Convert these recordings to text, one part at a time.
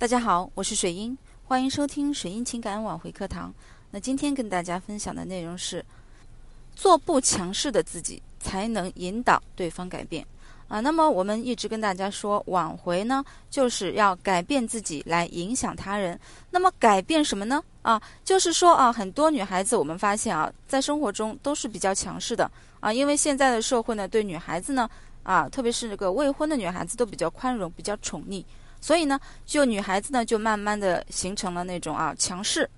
大家好，我是水英，欢迎收听水英情感挽回课堂。那今天跟大家分享的内容是：做不强势的自己，才能引导对方改变啊。那么我们一直跟大家说，挽回呢，就是要改变自己来影响他人。那么改变什么呢？啊，就是说啊，很多女孩子我们发现啊，在生活中都是比较强势的啊，因为现在的社会呢，对女孩子呢啊，特别是这个未婚的女孩子都比较宽容，比较宠溺。所以呢，就女孩子呢，就慢慢的形成了那种啊强势，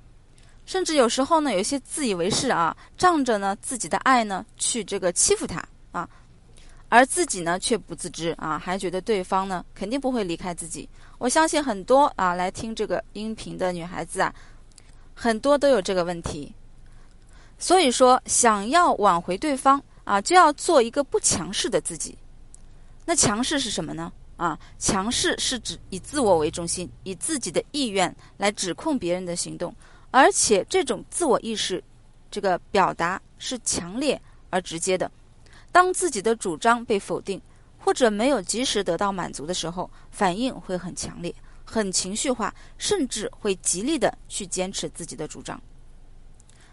甚至有时候呢，有些自以为是啊，仗着呢自己的爱呢，去这个欺负他啊，而自己呢却不自知啊，还觉得对方呢肯定不会离开自己。我相信很多啊来听这个音频的女孩子啊，很多都有这个问题。所以说，想要挽回对方啊，就要做一个不强势的自己。那强势是什么呢？啊，强势是指以自我为中心，以自己的意愿来指控别人的行动，而且这种自我意识，这个表达是强烈而直接的。当自己的主张被否定，或者没有及时得到满足的时候，反应会很强烈，很情绪化，甚至会极力的去坚持自己的主张。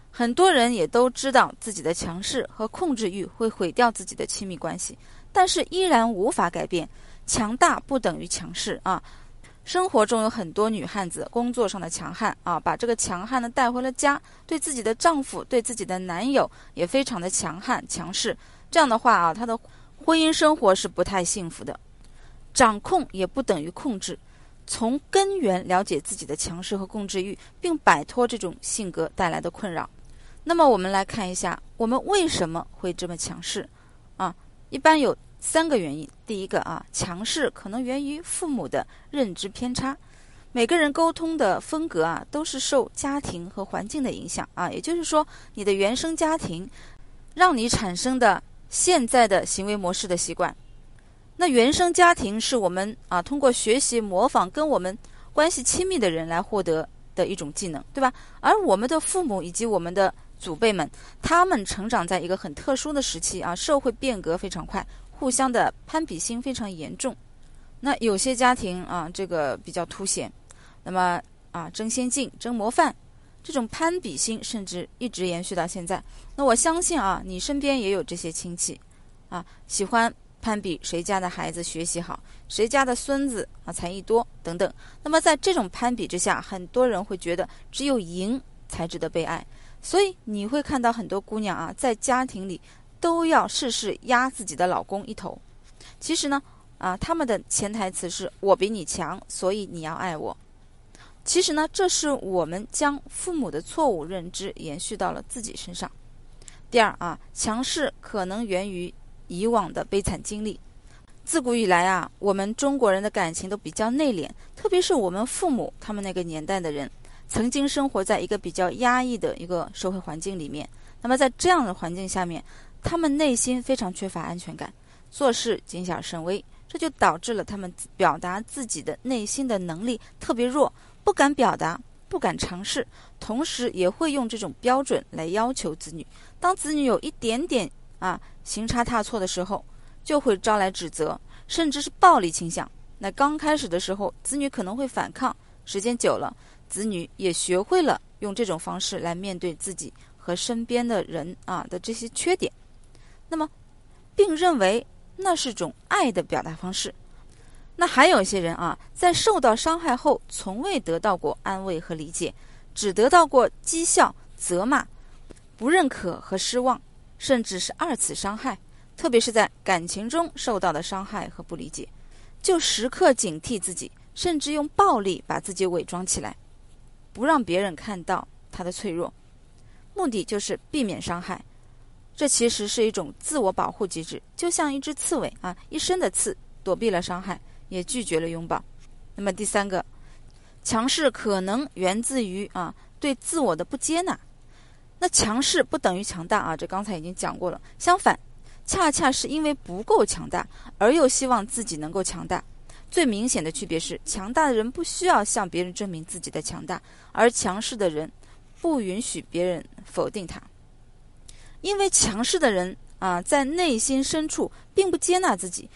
很多人也都知道自己的强势和控制欲会毁掉自己的亲密关系，但是依然无法改变。强大不等于强势啊！生活中有很多女汉子，工作上的强悍啊，把这个强悍呢带回了家，对自己的丈夫、对自己的男友也非常的强悍强势。这样的话啊，她的婚姻生活是不太幸福的。掌控也不等于控制，从根源了解自己的强势和控制欲，并摆脱这种性格带来的困扰。那么我们来看一下，我们为什么会这么强势啊？一般有。三个原因，第一个啊，强势可能源于父母的认知偏差。每个人沟通的风格啊，都是受家庭和环境的影响啊。也就是说，你的原生家庭让你产生的现在的行为模式的习惯。那原生家庭是我们啊通过学习模仿跟我们关系亲密的人来获得的一种技能，对吧？而我们的父母以及我们的祖辈们，他们成长在一个很特殊的时期啊，社会变革非常快。互相的攀比心非常严重，那有些家庭啊，这个比较凸显。那么啊，争先进、争模范，这种攀比心甚至一直延续到现在。那我相信啊，你身边也有这些亲戚啊，喜欢攀比谁家的孩子学习好，谁家的孙子啊才艺多等等。那么在这种攀比之下，很多人会觉得只有赢才值得被爱，所以你会看到很多姑娘啊，在家庭里。都要事事压自己的老公一头，其实呢，啊，他们的潜台词是我比你强，所以你要爱我。其实呢，这是我们将父母的错误认知延续到了自己身上。第二啊，强势可能源于以往的悲惨经历。自古以来啊，我们中国人的感情都比较内敛，特别是我们父母他们那个年代的人，曾经生活在一个比较压抑的一个社会环境里面。那么在这样的环境下面，他们内心非常缺乏安全感，做事谨小慎微，这就导致了他们表达自己的内心的能力特别弱，不敢表达，不敢尝试，同时也会用这种标准来要求子女。当子女有一点点啊行差踏错的时候，就会招来指责，甚至是暴力倾向。那刚开始的时候，子女可能会反抗，时间久了，子女也学会了用这种方式来面对自己和身边的人啊的这些缺点。那么，并认为那是种爱的表达方式。那还有一些人啊，在受到伤害后，从未得到过安慰和理解，只得到过讥笑、责骂、不认可和失望，甚至是二次伤害。特别是在感情中受到的伤害和不理解，就时刻警惕自己，甚至用暴力把自己伪装起来，不让别人看到他的脆弱，目的就是避免伤害。这其实是一种自我保护机制，就像一只刺猬啊，一身的刺，躲避了伤害，也拒绝了拥抱。那么第三个，强势可能源自于啊对自我的不接纳。那强势不等于强大啊，这刚才已经讲过了。相反，恰恰是因为不够强大，而又希望自己能够强大。最明显的区别是，强大的人不需要向别人证明自己的强大，而强势的人不允许别人否定他。因为强势的人啊，在内心深处并不接纳自己，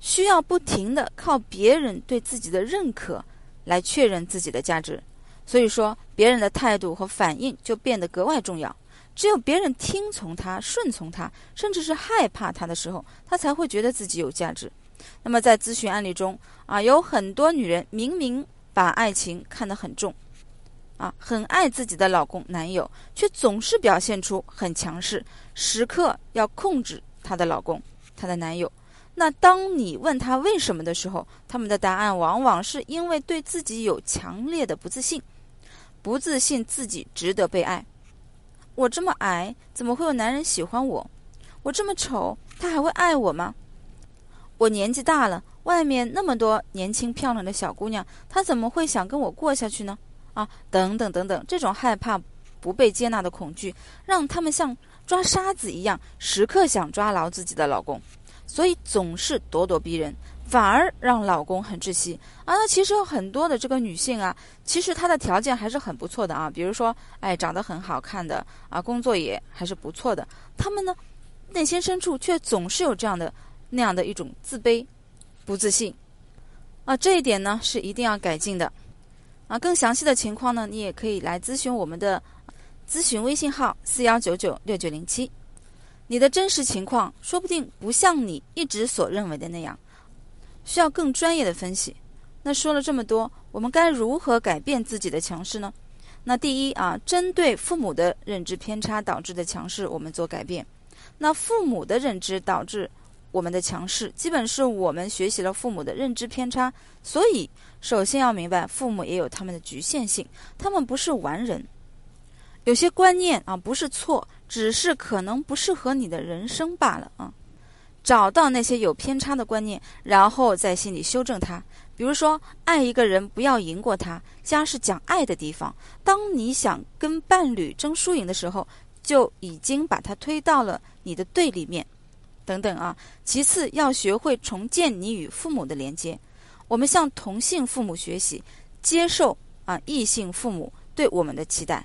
需要不停的靠别人对自己的认可来确认自己的价值。所以说，别人的态度和反应就变得格外重要。只有别人听从他、顺从他，甚至是害怕他的时候，他才会觉得自己有价值。那么在咨询案例中啊，有很多女人明明把爱情看得很重，啊，很爱自己的老公、男友，却总是表现出很强势，时刻要控制她的老公、她的男友。那当你问他为什么的时候，他们的答案往往是因为对自己有强烈的不自信。不自信自己值得被爱，我这么矮，怎么会有男人喜欢我？我这么丑，他还会爱我吗？我年纪大了，外面那么多年轻漂亮的小姑娘，他怎么会想跟我过下去呢？啊，等等等等，这种害怕不被接纳的恐惧，让他们像抓沙子一样，时刻想抓牢自己的老公，所以总是咄咄逼人。反而让老公很窒息啊！那其实有很多的这个女性啊，其实她的条件还是很不错的啊，比如说，哎，长得很好看的啊，工作也还是不错的。她们呢，内心深处却总是有这样的那样的一种自卑、不自信啊。这一点呢是一定要改进的啊。更详细的情况呢，你也可以来咨询我们的咨询微信号四幺九九六九零七。你的真实情况说不定不像你一直所认为的那样。需要更专业的分析。那说了这么多，我们该如何改变自己的强势呢？那第一啊，针对父母的认知偏差导致的强势，我们做改变。那父母的认知导致我们的强势，基本是我们学习了父母的认知偏差。所以，首先要明白，父母也有他们的局限性，他们不是完人。有些观念啊，不是错，只是可能不适合你的人生罢了啊。找到那些有偏差的观念，然后在心里修正它。比如说，爱一个人不要赢过他，家是讲爱的地方。当你想跟伴侣争输赢的时候，就已经把他推到了你的对立面。等等啊。其次，要学会重建你与父母的连接。我们向同性父母学习，接受啊异性父母对我们的期待。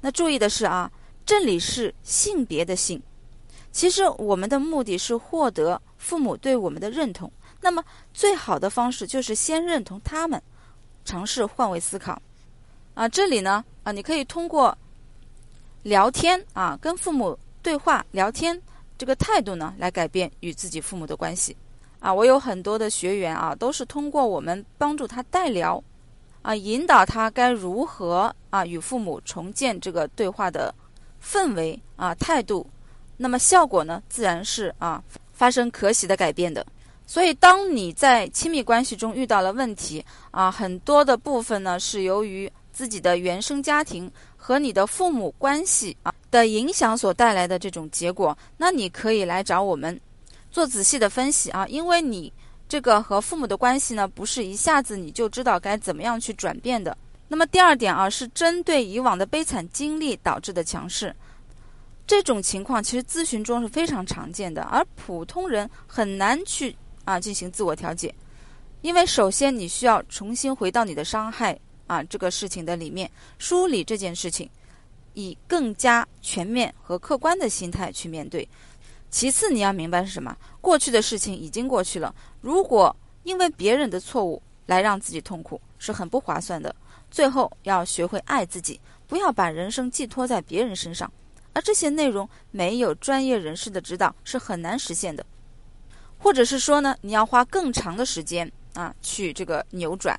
那注意的是啊，这里是性别的性。其实我们的目的是获得父母对我们的认同，那么最好的方式就是先认同他们，尝试换位思考。啊，这里呢，啊，你可以通过聊天啊，跟父母对话聊天这个态度呢，来改变与自己父母的关系。啊，我有很多的学员啊，都是通过我们帮助他代聊，啊，引导他该如何啊与父母重建这个对话的氛围啊态度。那么效果呢，自然是啊发生可喜的改变的。所以，当你在亲密关系中遇到了问题啊，很多的部分呢是由于自己的原生家庭和你的父母关系啊的影响所带来的这种结果，那你可以来找我们做仔细的分析啊，因为你这个和父母的关系呢，不是一下子你就知道该怎么样去转变的。那么第二点啊，是针对以往的悲惨经历导致的强势。这种情况其实咨询中是非常常见的，而普通人很难去啊进行自我调节，因为首先你需要重新回到你的伤害啊这个事情的里面，梳理这件事情，以更加全面和客观的心态去面对。其次你要明白是什么？过去的事情已经过去了，如果因为别人的错误来让自己痛苦，是很不划算的。最后要学会爱自己，不要把人生寄托在别人身上。而这些内容没有专业人士的指导是很难实现的，或者是说呢，你要花更长的时间啊去这个扭转，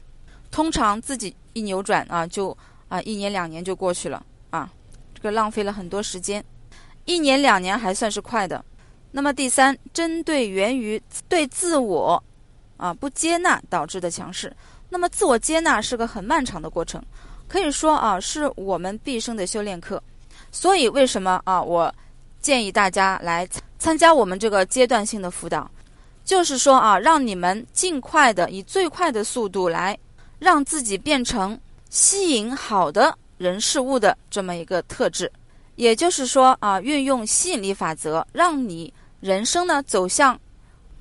通常自己一扭转啊就啊一年两年就过去了啊，就浪费了很多时间，一年两年还算是快的。那么第三，针对源于对自我啊不接纳导致的强势，那么自我接纳是个很漫长的过程，可以说啊是我们毕生的修炼课。所以，为什么啊？我建议大家来参加我们这个阶段性的辅导，就是说啊，让你们尽快的以最快的速度来让自己变成吸引好的人事物的这么一个特质。也就是说啊，运用吸引力法则，让你人生呢走向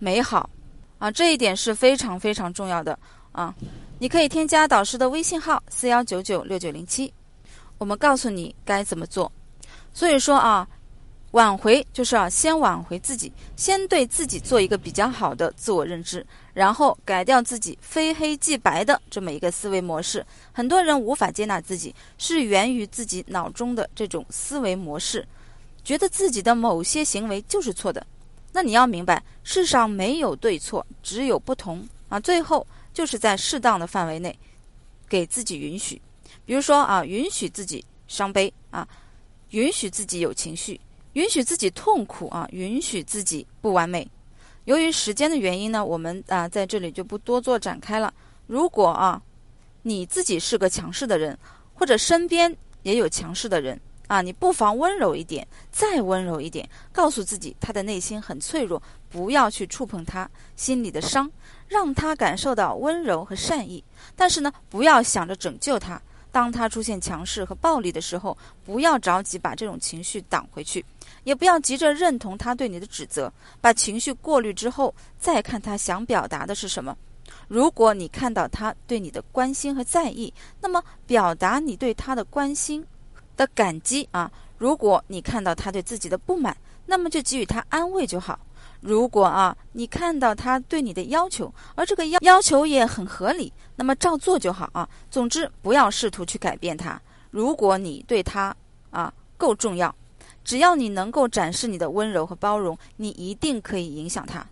美好啊，这一点是非常非常重要的啊。你可以添加导师的微信号四幺九九六九零七，我们告诉你该怎么做。所以说啊，挽回就是要先挽回自己，先对自己做一个比较好的自我认知，然后改掉自己非黑即白的这么一个思维模式。很多人无法接纳自己，是源于自己脑中的这种思维模式，觉得自己的某些行为就是错的。那你要明白，世上没有对错，只有不同啊。最后就是在适当的范围内，给自己允许，比如说啊，允许自己伤悲啊，允许自己有情绪。允许自己痛苦啊，允许自己不完美。由于时间的原因呢，我们啊在这里就不多做展开了。如果啊你自己是个强势的人，或者身边也有强势的人啊，你不妨温柔一点，再温柔一点，告诉自己他的内心很脆弱，不要去触碰他心里的伤，让他感受到温柔和善意。但是呢，不要想着拯救他。当他出现强势和暴力的时候，不要着急把这种情绪挡回去。也不要急着认同他对你的指责，把情绪过滤之后，再看他想表达的是什么。如果你看到他对你的关心和在意，那么表达你对他的关心的感激啊。如果你看到他对自己的不满，那么就给予他安慰就好。如果啊，你看到他对你的要求，而这个要要求也很合理，那么照做就好啊。总之，不要试图去改变他。如果你对他啊够重要。只要你能够展示你的温柔和包容，你一定可以影响他。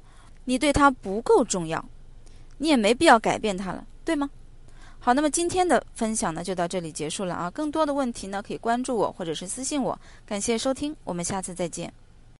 你对他不够重要，你也没必要改变他了，对吗？好，那么今天的分享呢就到这里结束了啊。更多的问题呢可以关注我或者是私信我。感谢收听，我们下次再见。